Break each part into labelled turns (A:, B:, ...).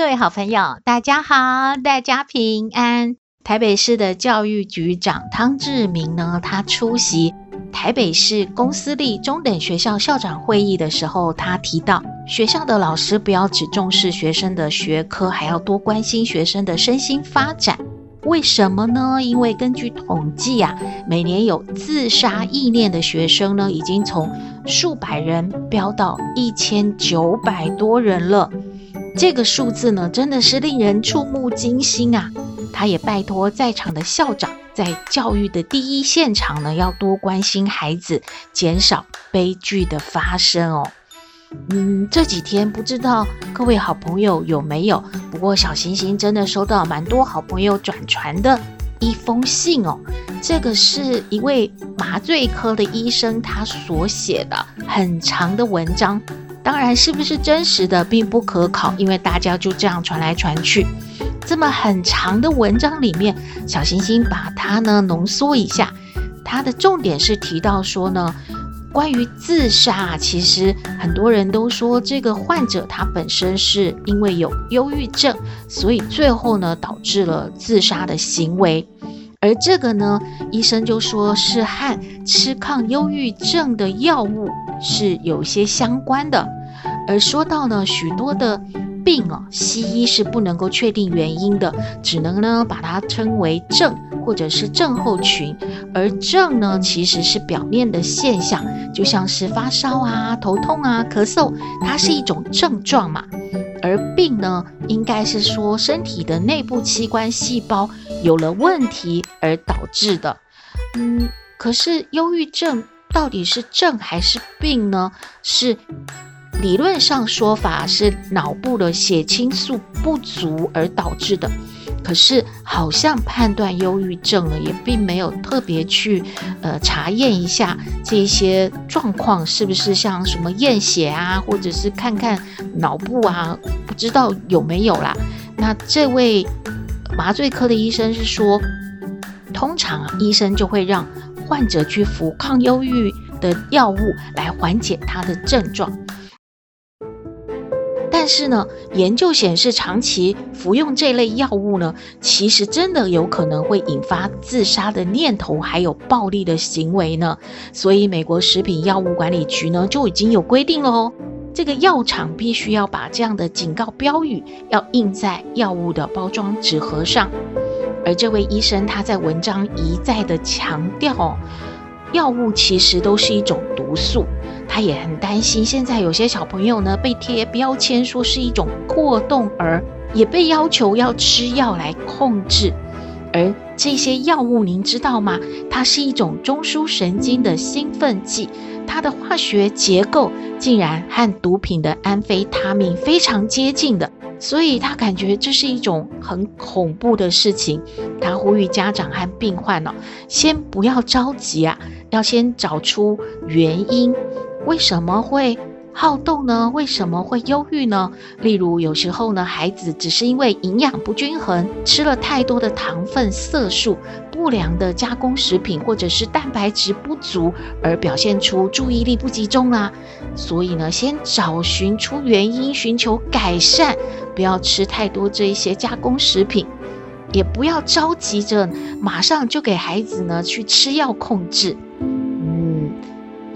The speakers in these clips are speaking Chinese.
A: 各位好朋友，大家好，大家平安。台北市的教育局长汤志明呢，他出席台北市公私立中等学校校长会议的时候，他提到，学校的老师不要只重视学生的学科，还要多关心学生的身心发展。为什么呢？因为根据统计啊，每年有自杀意念的学生呢，已经从数百人飙到一千九百多人了。这个数字呢，真的是令人触目惊心啊！他也拜托在场的校长，在教育的第一现场呢，要多关心孩子，减少悲剧的发生哦。嗯，这几天不知道各位好朋友有没有？不过小星星真的收到蛮多好朋友转传的一封信哦。这个是一位麻醉科的医生他所写的很长的文章。当然，是不是真实的并不可考，因为大家就这样传来传去。这么很长的文章里面，小星星把它呢浓缩一下。它的重点是提到说呢，关于自杀，其实很多人都说这个患者他本身是因为有忧郁症，所以最后呢导致了自杀的行为。而这个呢，医生就说是和吃抗忧郁症的药物是有些相关的。而说到呢，许多的病啊，西医是不能够确定原因的，只能呢把它称为症或者是症候群。而症呢，其实是表面的现象，就像是发烧啊、头痛啊、咳嗽，它是一种症状嘛。而病呢，应该是说身体的内部器官细胞有了问题而导致的。嗯，可是忧郁症到底是症还是病呢？是理论上说法是脑部的血清素不足而导致的。可是，好像判断忧郁症呢，也并没有特别去呃查验一下这些状况是不是像什么验血啊，或者是看看脑部啊，不知道有没有啦。那这位麻醉科的医生是说，通常，医生就会让患者去服抗忧郁的药物来缓解他的症状。但是呢，研究显示，长期服用这类药物呢，其实真的有可能会引发自杀的念头，还有暴力的行为呢。所以，美国食品药物管理局呢就已经有规定了哦，这个药厂必须要把这样的警告标语要印在药物的包装纸盒上。而这位医生他在文章一再的强调，药物其实都是一种毒素。他也很担心，现在有些小朋友呢被贴标签说是一种过动儿，也被要求要吃药来控制。而这些药物您知道吗？它是一种中枢神经的兴奋剂，它的化学结构竟然和毒品的安非他命非常接近的，所以他感觉这是一种很恐怖的事情。他呼吁家长和病患呢、先不要着急啊，要先找出原因。为什么会好动呢？为什么会忧郁呢？例如，有时候呢，孩子只是因为营养不均衡，吃了太多的糖分、色素、不良的加工食品，或者是蛋白质不足，而表现出注意力不集中啦。所以呢，先找寻出原因，寻求改善，不要吃太多这一些加工食品，也不要着急着马上就给孩子呢去吃药控制。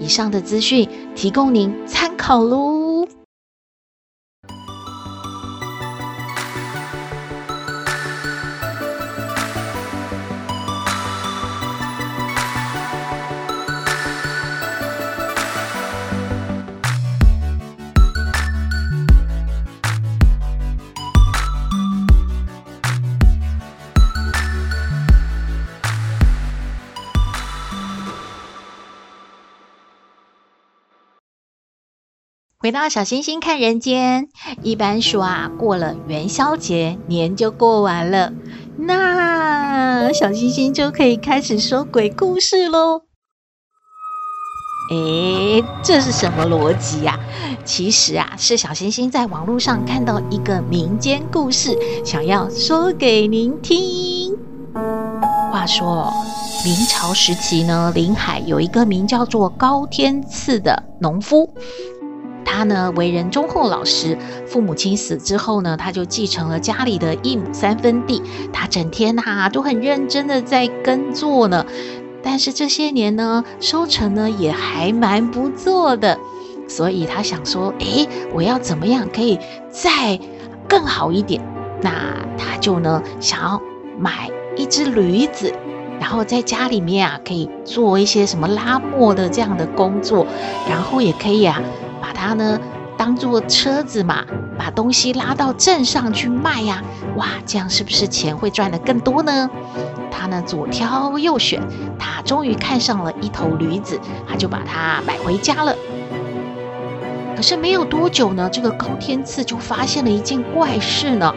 A: 以上的资讯提供您参考喽。回到小星星看人间，一般说啊，过了元宵节，年就过完了，那小星星就可以开始说鬼故事喽。诶，这是什么逻辑呀？其实啊，是小星星在网络上看到一个民间故事，想要说给您听。话说，明朝时期呢，临海有一个名叫做高天赐的农夫。他呢，为人忠厚老实，父母亲死之后呢，他就继承了家里的一亩三分地。他整天哈、啊、都很认真的在耕作呢，但是这些年呢，收成呢也还蛮不错的，所以他想说，诶，我要怎么样可以再更好一点？那他就呢想要买一只驴子，然后在家里面啊可以做一些什么拉磨的这样的工作，然后也可以啊。把它呢当做车子嘛，把东西拉到镇上去卖呀，哇，这样是不是钱会赚得更多呢？他呢左挑右选，他终于看上了一头驴子，他就把它买回家了。可是没有多久呢，这个高天赐就发现了一件怪事呢。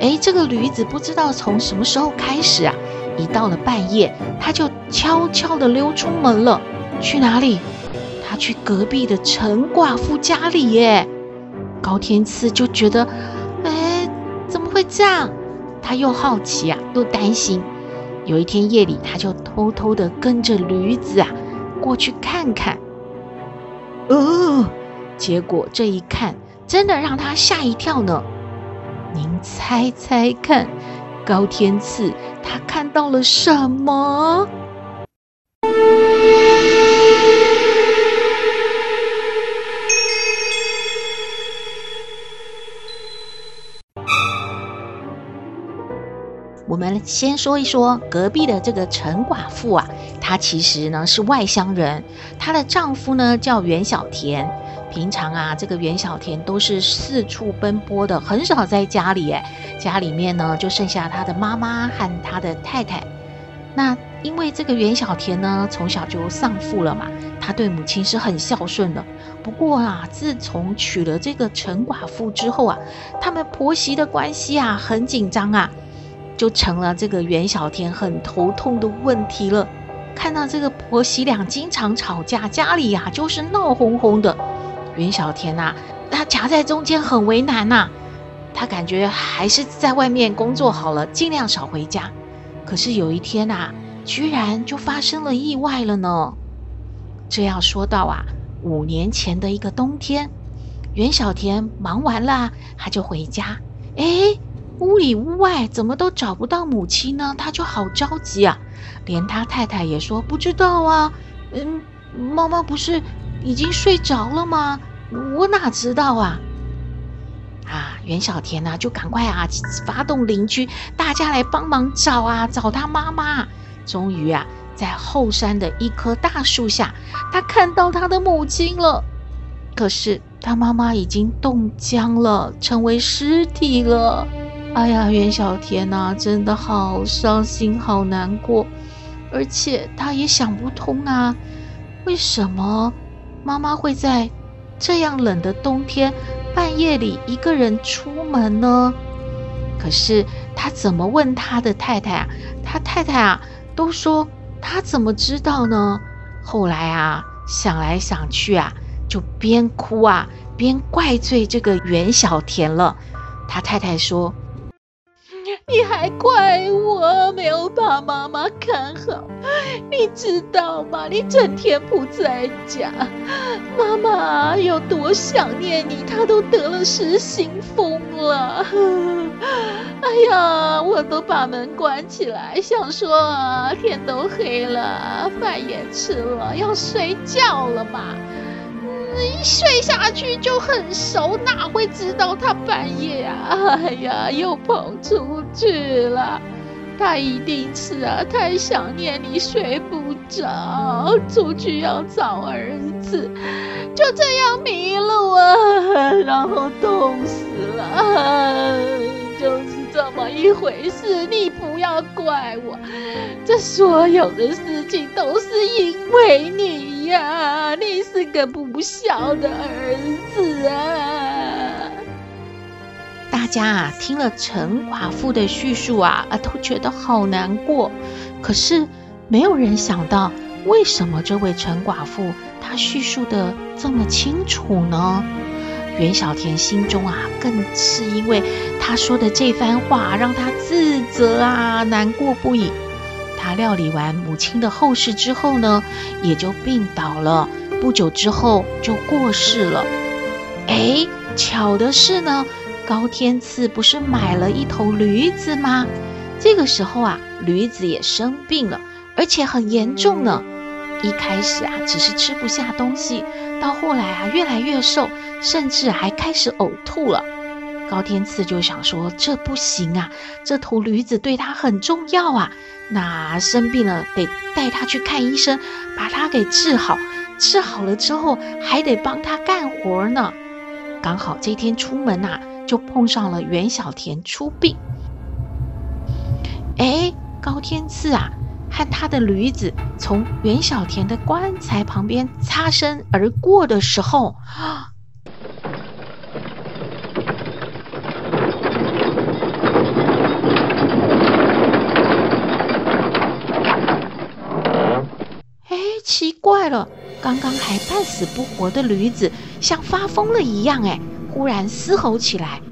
A: 诶，这个驴子不知道从什么时候开始啊，一到了半夜，他就悄悄地溜出门了，去哪里？去隔壁的陈寡妇家里耶，高天赐就觉得，哎，怎么会这样？他又好奇啊，又担心。有一天夜里，他就偷偷的跟着驴子啊过去看看。哦，结果这一看，真的让他吓一跳呢。您猜猜看，高天赐他看到了什么？我们先说一说隔壁的这个陈寡妇啊，她其实呢是外乡人，她的丈夫呢叫袁小田。平常啊，这个袁小田都是四处奔波的，很少在家里。哎，家里面呢就剩下他的妈妈和他的太太。那因为这个袁小田呢从小就丧父了嘛，他对母亲是很孝顺的。不过啊，自从娶了这个陈寡妇之后啊，他们婆媳的关系啊很紧张啊。就成了这个袁小田很头痛的问题了。看到这个婆媳俩经常吵架，家里呀、就是闹哄哄的。袁小田呐、啊，他夹在中间很为难呐、他感觉还是在外面工作好了，尽量少回家。可是有一天呐、啊，居然就发生了意外了呢。这要说到啊，五年前的一个冬天，袁小田忙完了，他就回家。诶屋里屋外怎么都找不到母亲呢？他就好着急啊，连他太太也说不知道啊。嗯，妈妈不是已经睡着了吗？我哪知道啊？啊，袁小田呢、就赶快啊，发动邻居，大家来帮忙找啊，找他妈妈。终于啊，在后山的一棵大树下，他看到他的母亲了。可是他妈妈已经冻僵了，成为尸体了。哎呀，袁小田呐、真的好伤心，好难过，而且他也想不通啊，为什么妈妈会在这样冷的冬天半夜里一个人出门呢？可是他怎么问他的太太啊？他太太啊都说他怎么知道呢？后来啊想来想去啊，就边哭啊边怪罪这个袁小田了。他太太说。你还怪我没有把妈妈看好，你知道吗？你整天不在家，妈妈有多想念你，她都得了失心疯了。哎呀，我都把门关起来，想说天都黑了，饭也吃了，要睡觉了嘛。一睡下去就很熟，哪会知道他半夜啊？哎呀，又跑出去了。他一定是啊，太想念你，睡不着，出去要找儿子，就这样迷路啊，然后冻死了，就是这么一回事，你不要怪我。这所有的事情都是因为你呀，你是个不孝的儿子啊！大家啊，听了陈寡妇的叙述啊，啊，都觉得好难过。可是没有人想到，为什么这位陈寡妇她叙述的这么清楚呢？袁小田心中啊，更是因为他说的这番话，让他自责啊，难过不已。他料理完母亲的后事之后呢，也就病倒了。不久之后就过世了。哎，巧的是呢，高天赐不是买了一头驴子吗？这个时候啊，驴子也生病了，而且很严重呢。一开始啊，只是吃不下东西，到后来啊，越来越瘦，甚至还开始呕吐了。高天赐就想说：“这不行啊，这头驴子对他很重要啊，那生病了得带他去看医生，把他给治好。治好了之后，还得帮他干活呢。刚好这天出门呐、啊，就碰上了袁小田出殡。哎，高天赐啊。”和他的驴子从袁小田的棺材旁边擦身而过的时候，啊，奇怪了，刚刚还半死不活的驴子像发疯了一样，哎，忽然嘶吼起来，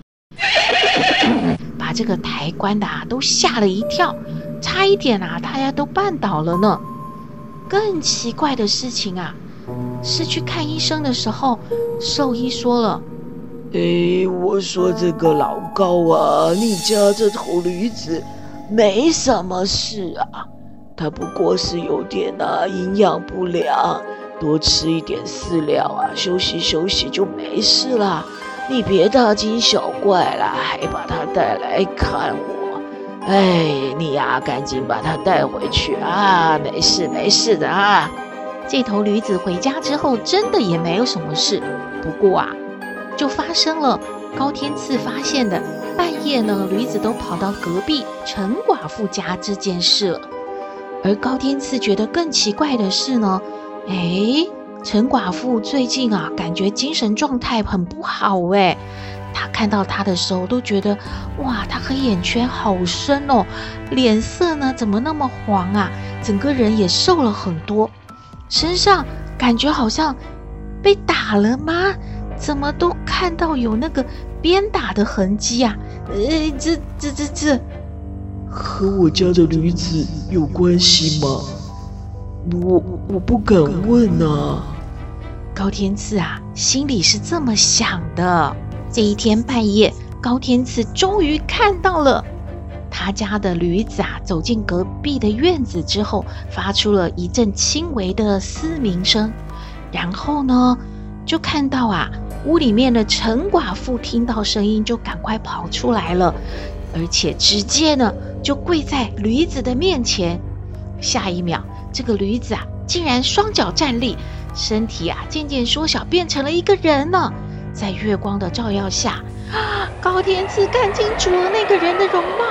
A: 把这个抬棺的啊都吓了一跳。差一点啊，大家都绊倒了呢。更奇怪的事情啊，是去看医生的时候，兽医说了：“
B: 哎，我说这个老高啊，你家这头驴子没什么事啊，它不过是有点啊营养不良，多吃一点饲料啊，休息休息就没事了。你别大惊小怪了，还把它带来看我。”哎，你呀，赶紧把它带回去啊！没事没事的啊。
A: 这头驴子回家之后，真的也没有什么事。不过啊，就发生了高天赐发现的半夜呢，驴子都跑到隔壁陈寡妇家这件事了。而高天赐觉得更奇怪的是呢，哎，陈寡妇最近啊，感觉精神状态很不好哎。他看到他的时候都觉得，哇，他黑眼圈好深哦，脸色呢怎么那么黄啊？整个人也瘦了很多，身上感觉好像被打了吗？怎么都看到有那个鞭打的痕迹啊？呃，这这这这，
B: 和我家的驴子有关系吗？我我不敢问啊。
A: 高天赐啊，心里是这么想的。这一天半夜，高天赐终于看到了他家的驴子啊，走进隔壁的院子之后，发出了一阵轻微的嘶鸣声。然后呢，就看到啊，屋里面的陈寡妇听到声音就赶快跑出来了，而且直接呢就跪在驴子的面前。下一秒，这个驴子啊，竟然双脚站立，身体啊渐渐缩小，变成了一个人呢。在月光的照耀下，高天赐看清楚了那个人的容貌。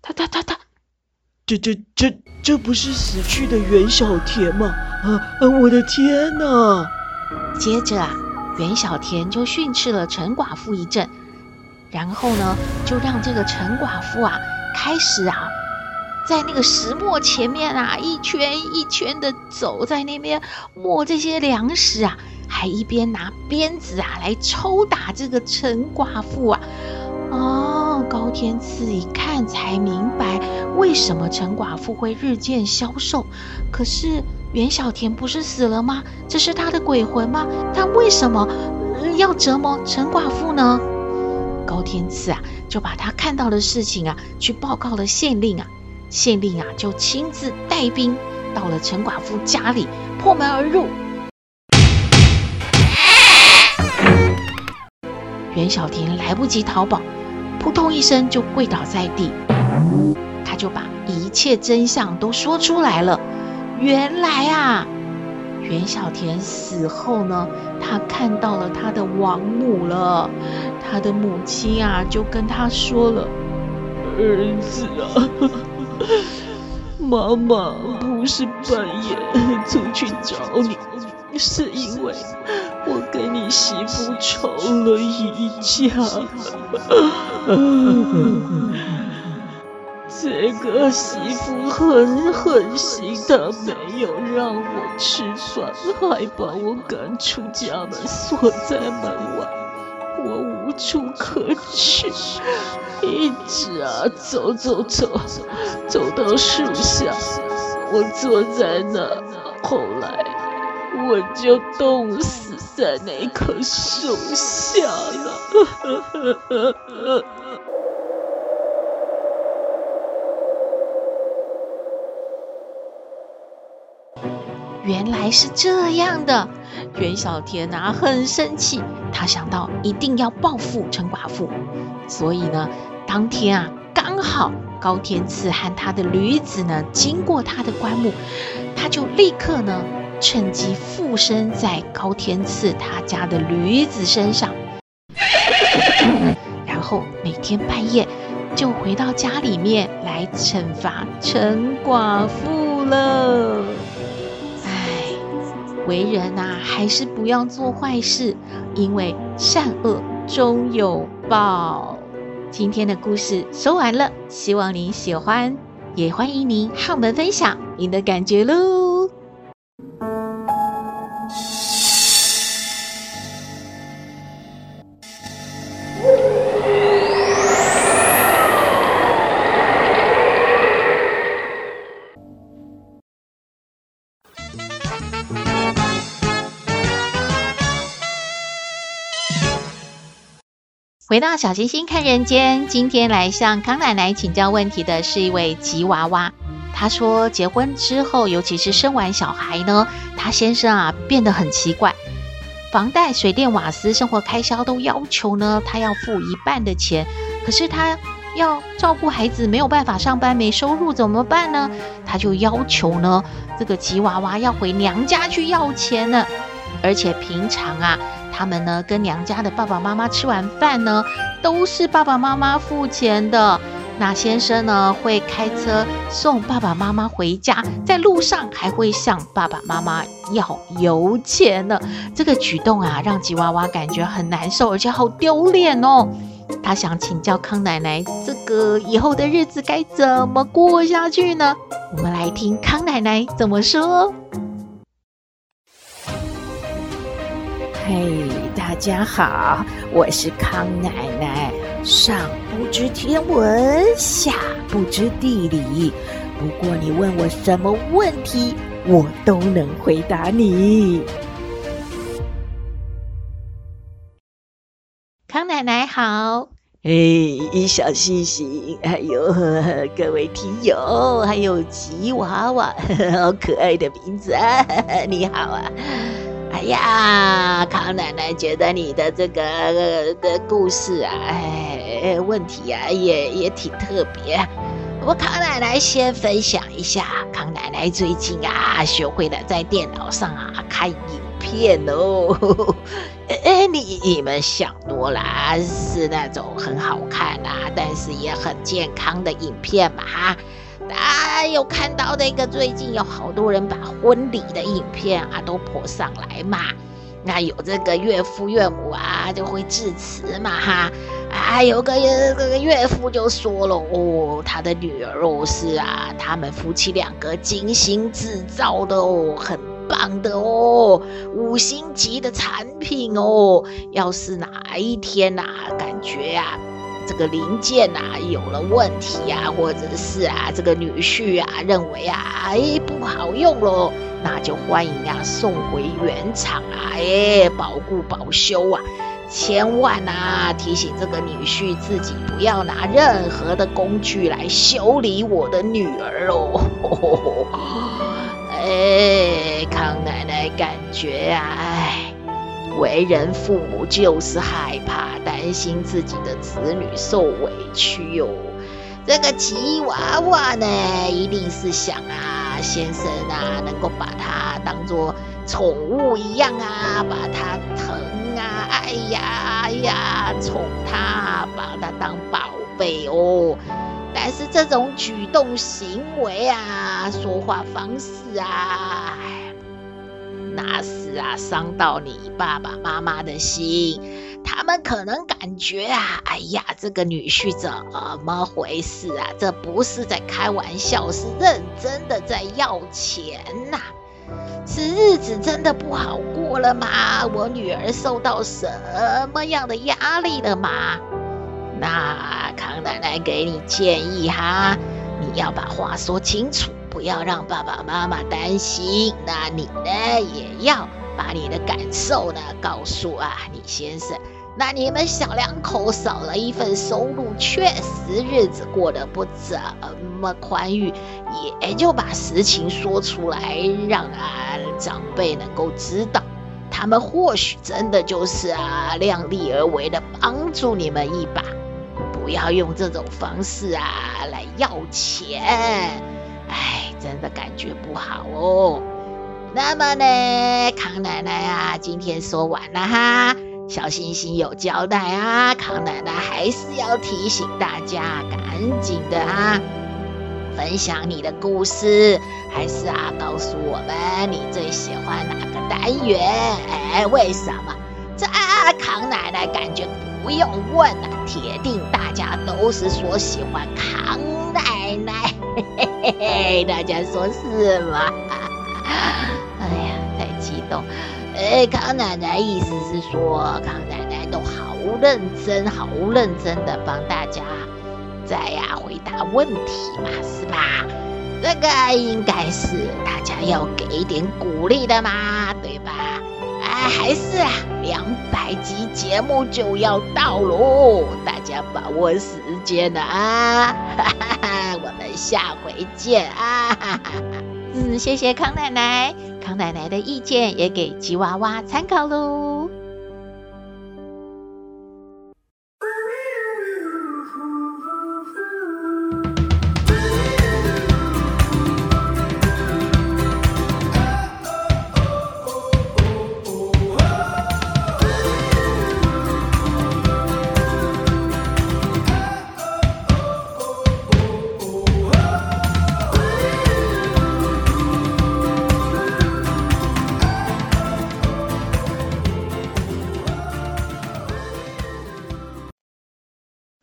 A: 他他他他，
B: 这这这这不是死去的袁小田吗？啊啊！我的天哪！
A: 接着啊，袁小田就训斥了陈寡妇一阵，然后呢，就让这个陈寡妇啊开始啊。在那个石磨前面啊，一圈一圈的走，在那边磨这些粮食啊，还一边拿鞭子啊来抽打这个陈寡妇啊。哦，高天赐一看才明白，为什么陈寡妇会日渐消瘦。可是袁小田不是死了吗？这是他的鬼魂吗？他为什么要折磨陈寡妇呢？高天赐啊，就把他看到的事情啊，去报告了县令啊。县令啊，就亲自带兵到了陈寡妇家里，破门而入。袁小田来不及逃跑，扑通一声就跪倒在地。他就把一切真相都说出来了。原来啊，袁小田死后呢，他看到了他的亡母了。他的母亲啊，就跟他说了：“
B: 儿子啊，妈妈不是半夜出去找你，是因为我跟你媳妇吵了一架。这个媳妇很狠心，她没有让我吃饭，还把我赶出家门，锁在门外。”我无处可去，一直啊走走走，走到树下，我坐在那，后来我就冻死在那棵树下了。
A: 原来是这样的。袁小田啊，很生气，他想到一定要报复陈寡妇，所以呢，当天啊，刚好高天赐和他的驴子呢经过他的棺木，他就立刻呢趁机附身在高天赐他家的驴子身上，然后每天半夜就回到家里面来惩罚陈寡妇了。为人呐、啊，还是不要做坏事，因为善恶终有报。今天的故事说完了，希望您喜欢，也欢迎您和我们分享您的感觉喽。回到小星星看人间，今天来向康奶奶请教问题的是一位吉娃娃。她说，结婚之后，尤其是生完小孩呢，她先生啊变得很奇怪，房贷、水电、瓦斯、生活开销都要求呢，他要付一半的钱。可是他要照顾孩子，没有办法上班，没收入怎么办呢？他就要求呢，这个吉娃娃要回娘家去要钱呢，而且平常啊。他们呢，跟娘家的爸爸妈妈吃完饭呢，都是爸爸妈妈付钱的。那先生呢，会开车送爸爸妈妈回家，在路上还会向爸爸妈妈要油钱呢。这个举动啊，让吉娃娃感觉很难受，而且好丢脸哦。他想请教康奶奶，这个以后的日子该怎么过下去呢？我们来听康奶奶怎么说。
C: 嘿大家好，我是康奶奶。上不知天文，下不知地理。不过你问我什么问题，我都能回答你。
A: 康奶奶好，
B: 嘿，小星星，还有各位听友，还有吉娃娃，好可爱的名字啊！你好啊。哎呀，康奶奶觉得你的这个的故事啊，哎，问题啊也也挺特别。我康奶奶先分享一下，康奶奶最近啊学会了在电脑上啊看影片哦。哎，你你们想多了，是那种很好看啊，但是也很健康的影片嘛哈。啊，有看到那个最近有好多人把婚礼的影片啊都泼上来嘛？那有这个岳父岳母啊就会致辞嘛哈？啊，有个这个岳父就说了哦，他的女儿哦是啊，他们夫妻两个精心制造的哦，很棒的哦，五星级的产品哦。要是哪一天呐、啊，感觉啊。这个零件啊有了问题啊，或者是啊这个女婿啊认为啊哎不好用喽，那就欢迎啊送回原厂啊，哎保固保修啊，千万啊提醒这个女婿自己不要拿任何的工具来修理我的女儿哦。哎，康奶奶感觉啊，哎。为人父母就是害怕、担心自己的子女受委屈哟、哦。
A: 这个吉娃娃呢，一定是想啊，先生啊，能够把它当做宠物一样啊，把它疼啊，哎呀哎呀，宠它，把它当宝贝哦。但是这种举动行为啊，说话方式啊，那是啊，伤到你爸爸妈妈的心。他们可能感觉啊，哎呀，这个女婿怎么回事啊？这不是在开玩笑，是认真的在要钱呐、是日子真的不好过了吗？我女儿受到什么样的压力了吗？那康奶奶给你建议哈，你要把话说清楚，不要让爸爸妈妈担心。那你呢，也要把你的感受呢告诉啊你先生。那你们小两口少了一份收入，确实日子过得不怎么宽裕，也就把实情说出来，让啊长辈能够知道。他们或许真的就是啊量力而为的帮助你们一把。不要用这种方式啊来要钱，哎，真的感觉不好哦。那么呢，康奶奶啊，今天说完了哈。小星星有交代啊，康奶奶还是要提醒大家，赶紧的啊，分享你的故事，还是啊，告诉我们你最喜欢哪个单元？哎，为什么？这啊康奶奶感觉。不用问了，铁定大家都是说喜欢康奶奶，嘿嘿嘿，大家说是吗？哎呀，太激动！哎，康奶奶意思是说，康奶奶都好认真、好认真的帮大家在呀回答问题嘛，是吧？这个应该是大家要给一点鼓励的嘛，对吧？啊还是啊，两百集节目就要到喽，大家把握时间啊！哈哈哈，我们下回见啊！哈哈，
D: 嗯，谢谢康奶奶，康奶奶的意见也给吉娃娃参考喽。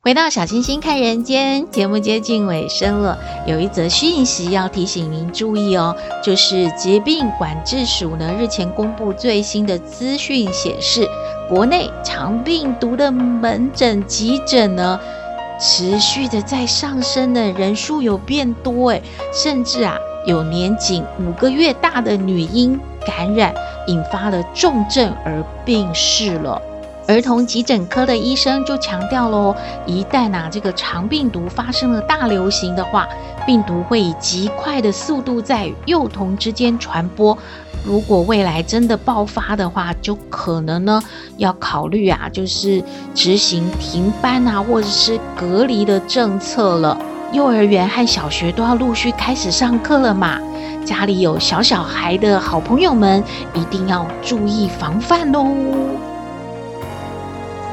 D: 回到小星星看人间，节目接近尾声了，有一则讯息要提醒您注意哦，就是疾病管制署呢日前公布最新的资讯显示，国内肠病毒的门诊急诊呢持续的在上升的人数有变多诶，甚至啊有年仅五个月大的女婴感染，引发了重症而病逝了。儿童急诊科的医生就强调喽，一旦呐、这个肠病毒发生了大流行的话，病毒会以极快的速度在幼童之间传播。如果未来真的爆发的话，就可能呢要考虑啊，就是执行停班啊，或者是隔离的政策了。幼儿园和小学都要陆续开始上课了嘛，家里有小小孩的好朋友们一定要注意防范喽。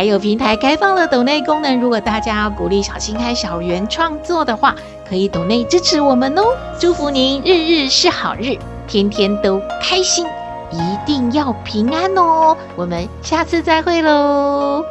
D: 还有平台开放了抖内功能，如果大家要鼓励小新开小圆创作的话，可以抖内支持我们哦。祝福您日日是好日，天天都开心，一定要平安哦。我们下次再会喽。